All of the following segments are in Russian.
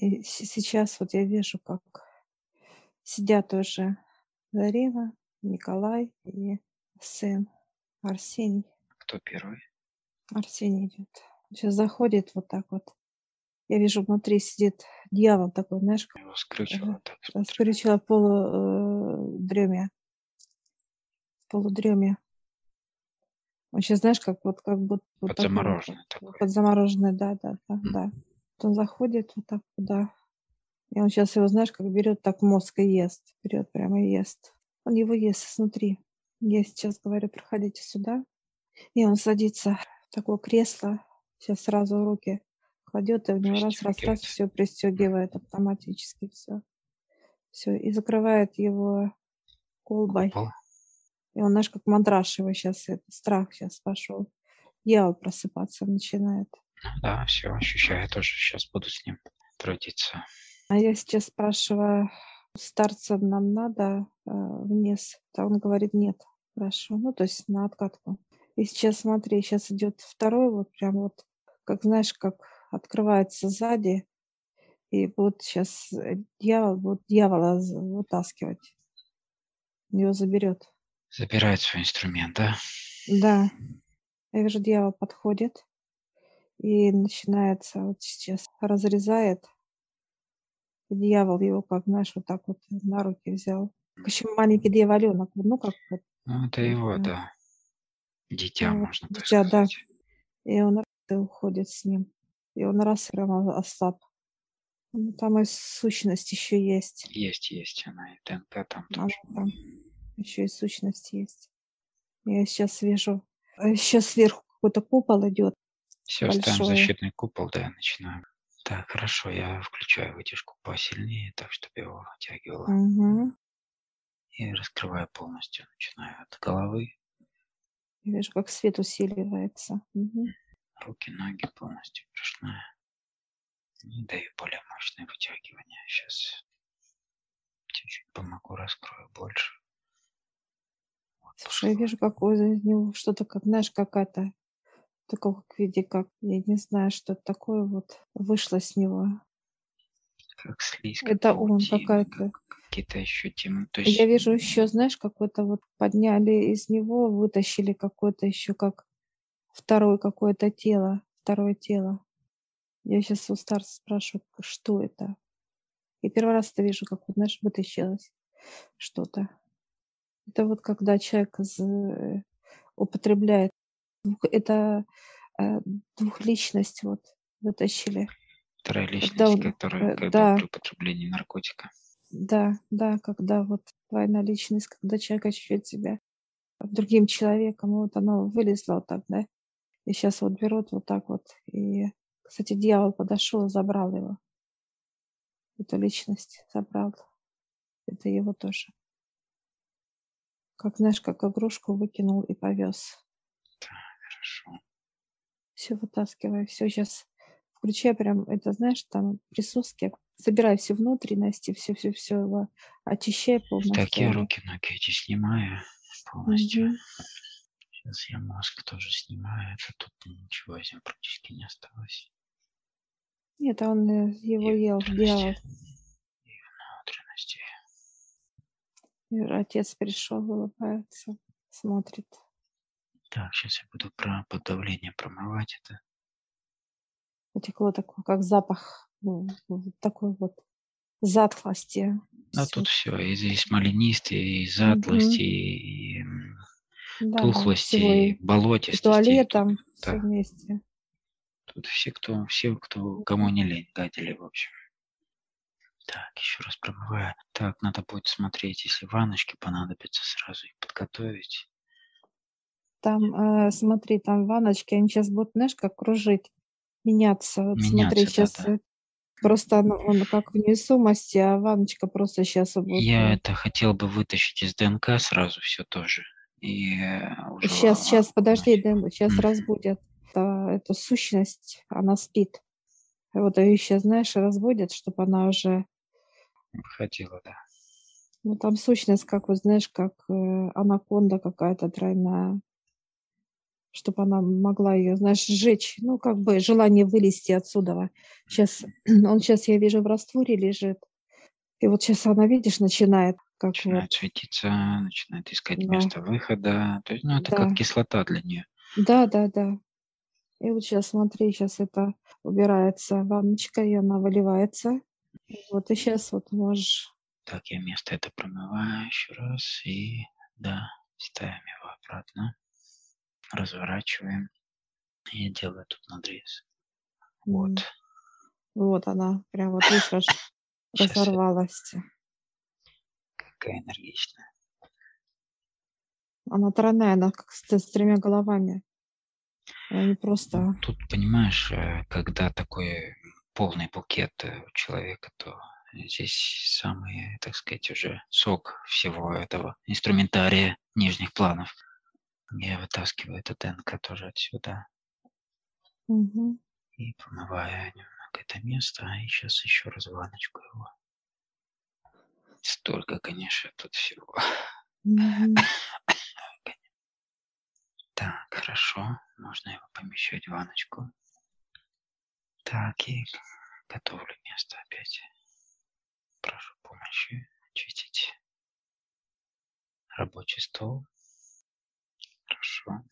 И сейчас вот я вижу, как сидят уже Зарина, Николай и сын Арсений. Кто первый? Арсений идет. Сейчас заходит вот так вот. Я вижу, внутри сидит дьявол такой, знаешь, Его скрючило, так смотрю. скрючила полу э, дреме. Полудреме. Он сейчас, знаешь, как вот как будто такой вот, Подзамороженный такой. подзамороженный, да, да, да, М. да. Он заходит вот так туда. И он сейчас его, знаешь, как берет так мозг и ест. Берет прямо и ест. Он его ест изнутри. Я сейчас говорю, проходите сюда. И он садится в такое кресло. Сейчас сразу руки кладет, и у него раз, раз, раз, все пристегивает автоматически все. Все. И закрывает его колбой. И он, знаешь, как мандраж его сейчас, это, страх сейчас пошел. Дьявол просыпаться начинает. Да, все, ощущаю тоже. Сейчас буду с ним трудиться. А я сейчас спрашиваю, старца нам надо э, вниз? А он говорит, нет, хорошо. Ну, то есть на откатку. И сейчас, смотри, сейчас идет второй, вот прям вот, как знаешь, как открывается сзади, и вот сейчас дьявол, вот дьявола вытаскивать. Его заберет. Забирает свой инструмент, да? Да. Я вижу, дьявол подходит и начинается вот сейчас разрезает. Дьявол его, как знаешь, вот так вот на руки взял. Еще маленький дьяволенок, ну как вот. Ну, это его, Да. да. Дитя, Ну, можно так дитя, да. сказать. И он и уходит с ним. И он раз прямо ослаб. Ну, Там и сущность еще есть. Есть, есть она, и ДНК там Она тоже. там еще и сущность есть. Я сейчас вижу. Сейчас сверху какой-то купол идет. Все, ставим защитный купол, да, начинаем. Так, хорошо, я включаю вытяжку посильнее, так, чтобы его вытягивало. Мгм. И раскрываю полностью. Начинаю от головы, Я вижу, как свет усиливается. Мгм. руки, ноги полностью брюшная. И даю более мощное вытягивание. Сейчас чуть-чуть помогу, раскрою больше. Вот, Слушай, я вижу, как у него что-то, как, знаешь, какая-то такого в виде, как, я не знаю, что такое вот вышло с него. Как слизь, как Это он какая-то. как какие-то еще темы. То Я есть вижу еще, знаешь, какой-то вот подняли из него, вытащили какое-то еще как второе какое-то тело, второе тело. Я сейчас у старца спрашиваю, что это? И первый раз это вижу, как вот, знаешь, вытащилось что-то. Это вот когда человек з- употребляет, это э, двухличность вот вытащили. вторая Когда личность, он, которая э, когда да, при употреблении наркотика. да, да, когда вот двойная личность, когда человек ощущает себя другим человеком, вот оно вылезло вот так, да, и сейчас вот берут вот так вот, и, кстати, дьявол подошел и забрал его, эту личность забрал, это его тоже. Как, знаешь, как игрушку выкинул и повез. Хорошо. Все вытаскивай, все сейчас включай прям, это знаешь, там присутствие, собирай все внутренности, все-все-все его очищай полностью. Так, я его. руки, ноги эти снимаю полностью. Мгм. Сейчас я мозг тоже снимаю. Это тут ничего из него практически не осталось. Нет, а он э, его И ел, внутренности. И внутренности. И отец пришел, улыбается, смотрит. Так, сейчас я буду про подавление промывать это. Потекло такое, как запах, ну, такой вот затхлости. Всё. тут все, и здесь маленисты, и затлости, и м, Да, тухлости, и, и и болотистости. туалет Тут, все да, вместе. тут все, кто, все, кто, кому не лень, гадили, в общем. Так, еще раз промываю. Так, надо будет смотреть, если ванночки понадобится, сразу их подготовить. Там, э, смотри, там ванночки, они сейчас будут, знаешь, как кружить, меняться. Вот смотри, Меняться, сейчас да-да. просто оно, он как в невесомости, а ванночка просто сейчас будет. Я это хотел бы вытащить из ДНК сразу все тоже. И э, уже Сейчас, сейчас, подожди, ванночку. сейчас Мгм. разбудят. Это, эту сущность, она спит. Вот ее сейчас, знаешь, разбудят, чтобы она уже... Выходила, да. Ну, там сущность, как вот, знаешь, как э, анаконда какая-то тройная. Чтобы она могла ее, знаешь, сжечь. Ну, как бы желание вылезти отсюда. Сейчас, он сейчас, я вижу, в растворе лежит. И вот сейчас она, видишь, начинает как Начинает вот, светиться, начинает искать да, место выхода. То есть, ну, это как да, кислота для нее. да, да, да. И вот сейчас, смотри, сейчас это убирается ванночка, и она выливается. Вот, и сейчас вот можешь... Так, я место это промываю еще раз. И, да, ставим его обратно. Разворачиваем. И делаю тут надрез. Вот. Вот она, прям вот, видишь, я разорвалась. какая энергичная. Она тройная, она как с, с тремя головами. Она не просто... Тут, понимаешь, э, когда такой полный букет э, у человека, то здесь самый, так сказать, уже сок всего этого инструментария нижних планов. Я вытаскиваю эту ДНК тоже отсюда Мгм. и промываю немного это место. И сейчас еще раз ванночку его. Столько, конечно, тут всего. Мгм. Так, хорошо. Можно его помещать в ванночку. Так, и готовлю место опять. Прошу помощи очистить рабочий стол. Хорошо.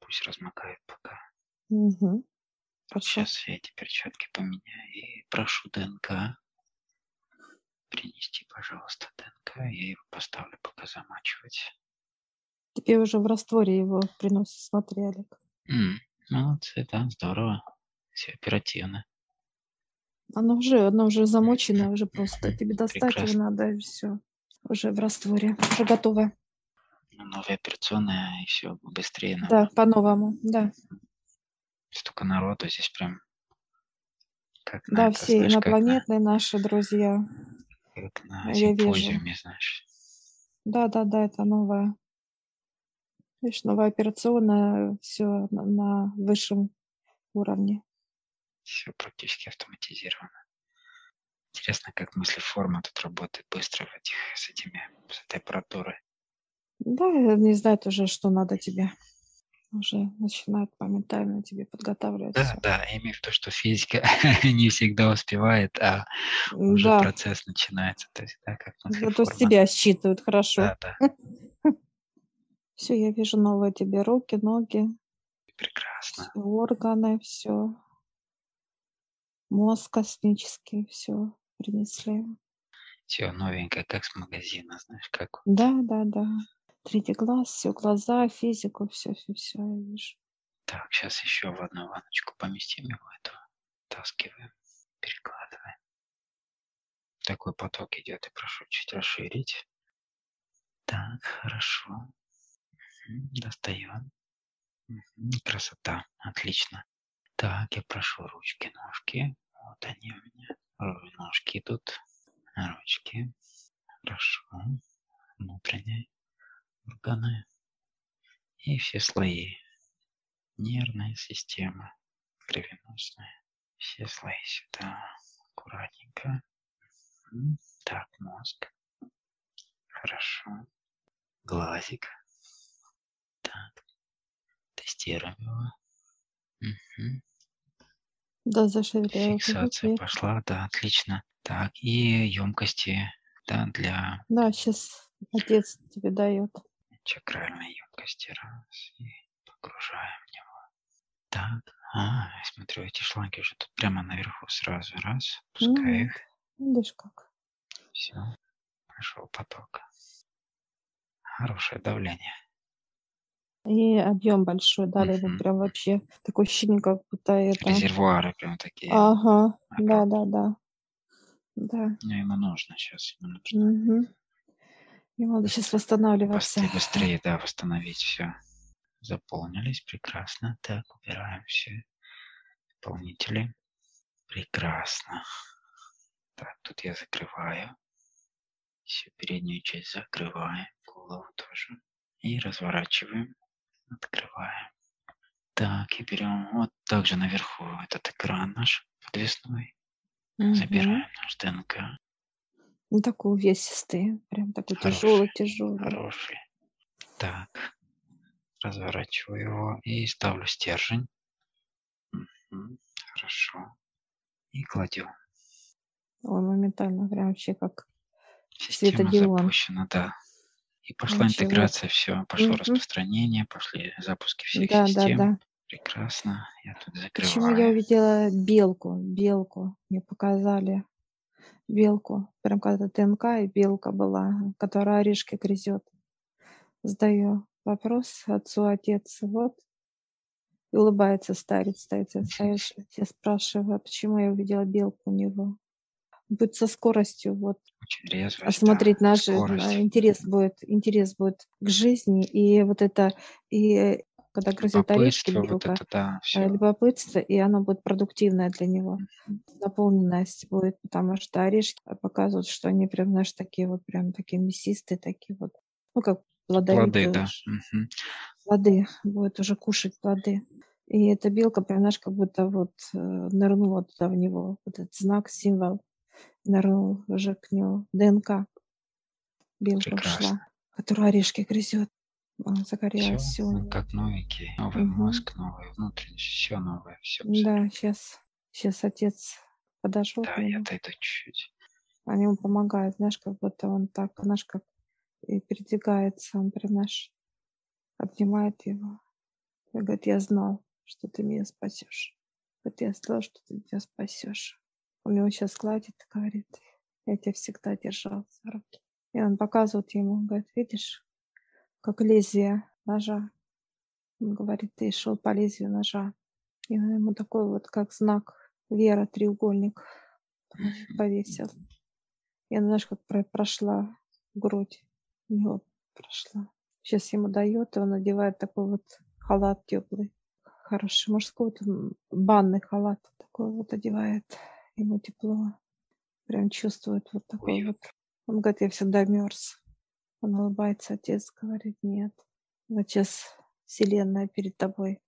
Пусть размокает пока. Хорошо. сейчас я эти перчатки поменяю и прошу ДНК принести, пожалуйста, ДНК. Я его поставлю пока замачивать. Тебе уже в растворе его приносят, смотри, Олег. М, молодцы, да, здорово. Все оперативно. Оно уже, оно уже замочено, уже просто тебе достать его Прекрасно. надо, и все. Уже в растворе, уже готово. Новая операционная, и все быстрее нам. Да, по-новому, да. Столько народу здесь прям как на Да, это, все знаешь, как на, инопланетные наши друзья. как на Я вижу. знаешь. Да, да, да, это новая. Видишь, новая операционная, все на, на высшем уровне. Все практически автоматизировано. Интересно, как мыслеформа тут работает быстро в этих, с этими, с этой аппаратурой. Да, не знает уже, что надо тебе. Уже начинает моментально тебе подготавливать Да, все. да, я имею в виду, что физика не всегда успевает, а уже Да, процесс начинается. То есть, да, как зато с мыслеформа. тебя считывают хорошо. Да, да, Все, я вижу новые тебе руки, ноги, прекрасно. всё, органы, все. Мозг космический, все принесли. Все новенькое, как с магазина, знаешь, как Да, да, да. Третий глаз, все, глаза, физику, все, все, все, я вижу. Так, сейчас еще в одну ванночку поместим его, эту, таскиваем, перекладываем. Такой поток идет, и прошу чуть расширить. Так, хорошо. Достаем. Красота, отлично. Так, я прошу ручки, ножки. Вот они у меня. Ножки идут, ручки. Хорошо. Внутренние органы. И все слои. Нервная система, кровеносная. Все слои сюда. Аккуратненько. Так, мозг. Хорошо. Глазик. Так. Тестируем его. Мгм. Да, зашевелила уже, Фиксация видишь? пошла, да, отлично. Так, и емкости, да, для Да, сейчас отец тебе дает. Чакральной емкости. Раз, и погружаем в него. Так, а, я смотрю, эти шланги уже тут прямо наверху сразу. Раз, пускай Мгм. их. Видишь как? Все, пошел поток. Хорошее давление. И объем большой вот Мгм. прям вообще такое ощущение, как будто это... Резервуары прям такие. Ага, да, огромные. да, да. Да. Ну, ему нужно сейчас, ему нужно Мгм. И надо сейчас восстанавливаться. быстрее, быстрее, да, восстановить все. Заполнились, прекрасно. Так, убираем все дополнители. Прекрасно. Так, тут я закрываю. Всю переднюю часть закрываем, голову тоже. И разворачиваем, открываем. Так, и берем вот также наверху этот экран наш подвесной. Забираем наш ДНК. Ну, такой увесистый, прям такой Хороший, тяжелый, тяжелый. Хороший. Так. разворачиваю его и ставлю стержень. Мгм, Хорошо. И кладем. Он моментально прям вообще как Система запущена, да. И пошла Ничего. интеграция, все, пошло Мгм. распространение, пошли запуски всех Да, да, систем. да. Прекрасно. Я тут Почему я закрываю. увидела белку? Белку мне показали. Белку. Прям когда ДНК и белка была, которая орешки грызет. Задаю вопрос отцу, отец, вот. И улыбается старец, старец, старец. Я спрашиваю, а почему я увидела белку у него? Будет со скоростью, вот, резвость, да, осмотреть наш жизнь, скорость. а, интерес будет, интерес будет к жизни, и вот это, и когда грызет орешки Любопытство, вот белка, это, да, э, все. любопытство, и оно будет продуктивное для него. Наполненность будет, потому что орешки показывают, что они прям, знаешь, такие вот, прям такие мясистые, такие вот, ну, как Плоды, плодовитые да. Мгм. Плоды, будет уже кушать плоды. И эта белка, прям, знаешь, как будто вот э, нырнула туда в него, вот этот знак, символ, нырнул уже к нему, ДНК. Белка ушла, Прекрасно. которая орешки грызет. Он Все, загорелась все у мы него. как новенький. Новый Мгм. мозг, новая внутренность, все новое, все Да, сейчас, сейчас отец подошел Да, я отойду чуть-чуть. Они ему помогают, знаешь, как будто он так, знаешь, как и передвигается, он прям, знаешь, обнимает его. И говорит, я знал, что ты меня спасешь. Говорит, я знал, что ты меня спасешь. Он его сейчас гладит и говорит, я тебя всегда держал за руки. И он показывает ему, говорит, видишь, как лезвие ножа. Он говорит, ты шел по лезвию ножа. И он ему такой вот, как знак вера, треугольник повесил. И она, знаешь, как про- прошла грудь. У него прошла. Сейчас ему дает, и он надевает такой вот халат теплый. Хороший мужской, вот м, банный халат. Такой вот одевает. Ему тепло. Прям чувствует вот такой Уют. вот. Он говорит, я всегда мерз. Он улыбается, отец говорит, нет. Вот сейчас вселенная перед тобой.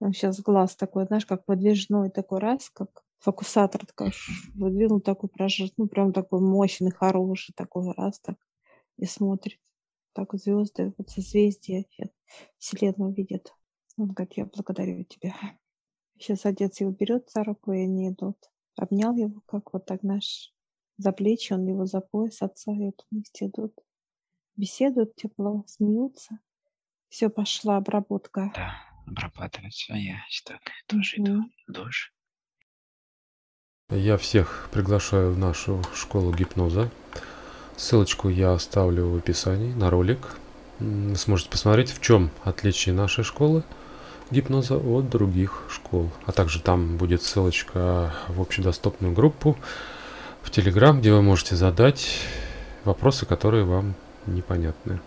Он сейчас глаз такой, знаешь, как выдвижной такой раз, как фокусатор такой выдвинул такой прожиг, ну прям такой мощный, хороший такой раз так и смотрит. Так звезды, вот созвездия, щас вселенную видит. Он говорит, я благодарю тебя. Сейчас отец его берет за руку, и они идут. Обнял его, как вот так, знаешь, за плечи, он его за пояс отца, и вот вместе идут. Беседуют тепло, смеются. Все, пошла обработка. Да, обрабатывается. А я так тоже иду душ. Я всех приглашаю в нашу школу гипноза. Ссылочку я оставлю в описании на ролик. Вы сможете посмотреть, в чем отличие нашей школы гипноза от других школ. А также там будет ссылочка в общедоступную группу в Телеграм, где вы можете задать вопросы, которые вам непонятны.